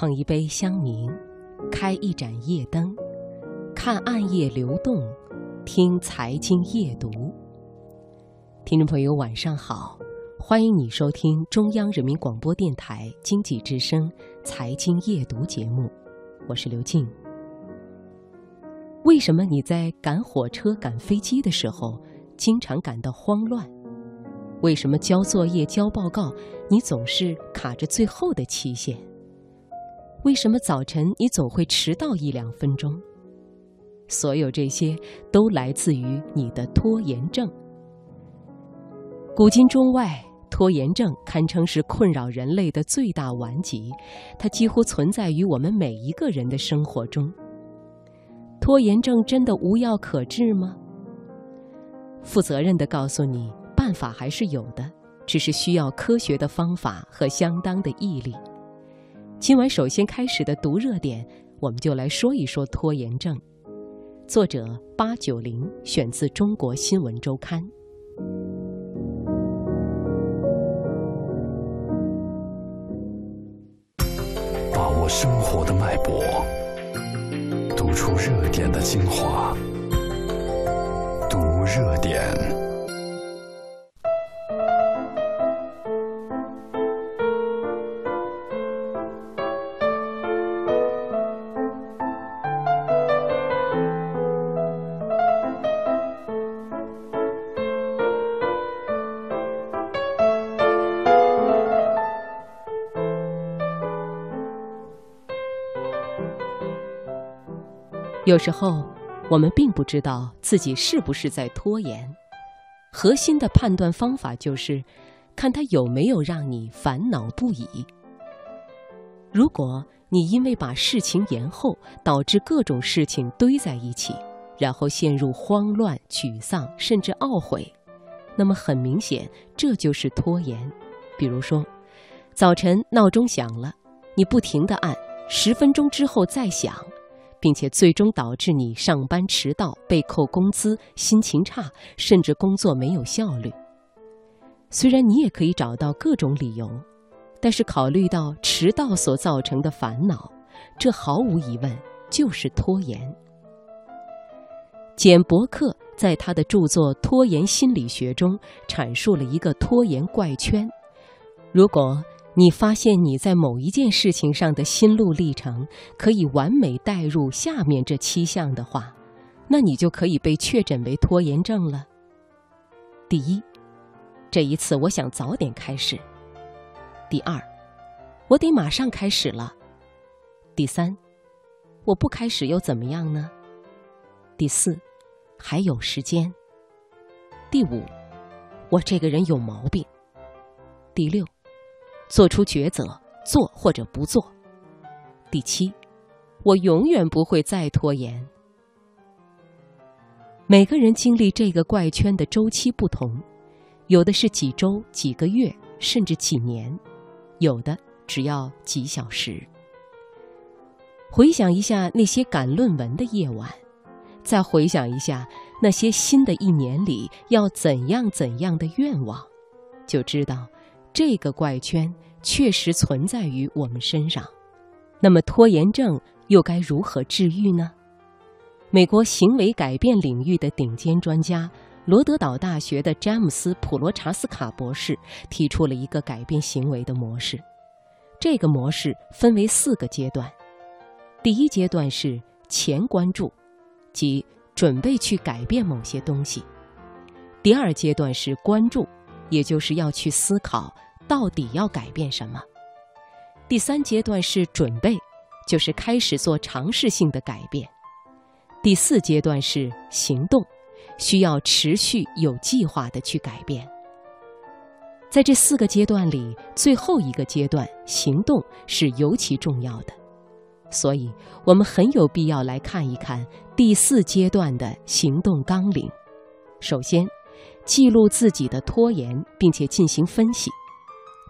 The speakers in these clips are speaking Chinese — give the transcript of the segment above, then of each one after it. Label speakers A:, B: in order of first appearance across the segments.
A: 捧一杯香茗，开一盏夜灯，看暗夜流动，听财经夜读。听众朋友，晚上好，欢迎你收听中央人民广播电台经济之声《财经夜读》节目，我是刘静。为什么你在赶火车、赶飞机的时候经常感到慌乱？为什么交作业、交报告你总是卡着最后的期限？为什么早晨你总会迟到一两分钟？所有这些都来自于你的拖延症。古今中外，拖延症堪称是困扰人类的最大顽疾，它几乎存在于我们每一个人的生活中。拖延症真的无药可治吗？负责任的告诉你，办法还是有的，只是需要科学的方法和相当的毅力。今晚首先开始的读热点，我们就来说一说拖延症。作者八九零，选自《中国新闻周刊》。
B: 把握生活的脉搏，读出热点的精华，
A: 有时候，我们并不知道自己是不是在拖延。核心的判断方法就是，看他有没有让你烦恼不已。如果你因为把事情延后，导致各种事情堆在一起，然后陷入慌乱、沮丧，甚至懊悔，那么很明显，这就是拖延。比如说，早晨闹钟响了，你不停地按，十分钟之后再响。并且最终导致你上班迟到、被扣工资、心情差，甚至工作没有效率。虽然你也可以找到各种理由，但是考虑到迟到所造成的烦恼，这毫无疑问就是拖延。简·伯克在他的著作《拖延心理学》中阐述了一个拖延怪圈：如果你发现你在某一件事情上的心路历程可以完美带入下面这七项的话，那你就可以被确诊为拖延症了。第一，这一次我想早点开始。第二，我得马上开始了。第三，我不开始又怎么样呢？第四，还有时间。第五，我这个人有毛病。第六。做出抉择，做或者不做。第七，我永远不会再拖延。每个人经历这个怪圈的周期不同，有的是几周、几个月，甚至几年；有的只要几小时。回想一下那些赶论文的夜晚，再回想一下那些新的一年里要怎样怎样的愿望，就知道。这个怪圈确实存在于我们身上，那么拖延症又该如何治愈呢？美国行为改变领域的顶尖专家、罗德岛大学的詹姆斯·普罗查斯卡博士提出了一个改变行为的模式。这个模式分为四个阶段：第一阶段是前关注，即准备去改变某些东西；第二阶段是关注。也就是要去思考到底要改变什么。第三阶段是准备，就是开始做尝试性的改变。第四阶段是行动，需要持续有计划的去改变。在这四个阶段里，最后一个阶段行动是尤其重要的，所以我们很有必要来看一看第四阶段的行动纲领。首先。记录自己的拖延，并且进行分析。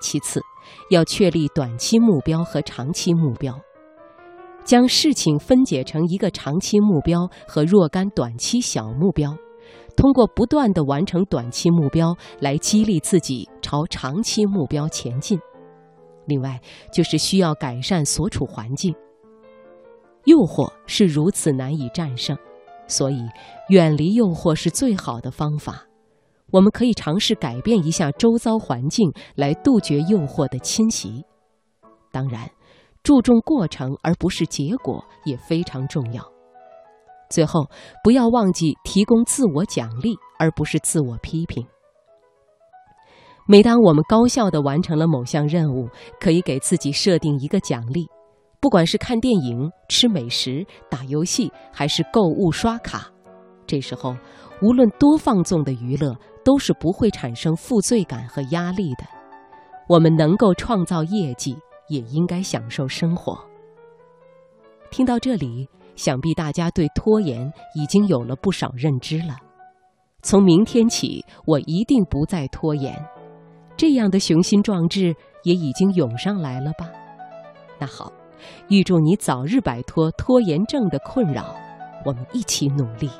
A: 其次，要确立短期目标和长期目标，将事情分解成一个长期目标和若干短期小目标，通过不断的完成短期目标来激励自己朝长期目标前进。另外，就是需要改善所处环境。诱惑是如此难以战胜，所以远离诱惑是最好的方法。我们可以尝试改变一下周遭环境，来杜绝诱惑的侵袭。当然，注重过程而不是结果也非常重要。最后，不要忘记提供自我奖励，而不是自我批评。每当我们高效地完成了某项任务，可以给自己设定一个奖励，不管是看电影、吃美食、打游戏，还是购物刷卡。这时候，无论多放纵的娱乐，都是不会产生负罪感和压力的。我们能够创造业绩，也应该享受生活。听到这里。想必大家对拖延已经有了不少认知了。从明天起，我一定不再拖延，这样的雄心壮志也已经涌上来了吧？那好，预祝你早日摆脱拖延症的困扰，我们一起努力。